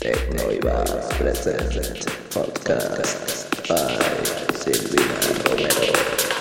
Tecnoivas present podcast by Silvina Romero.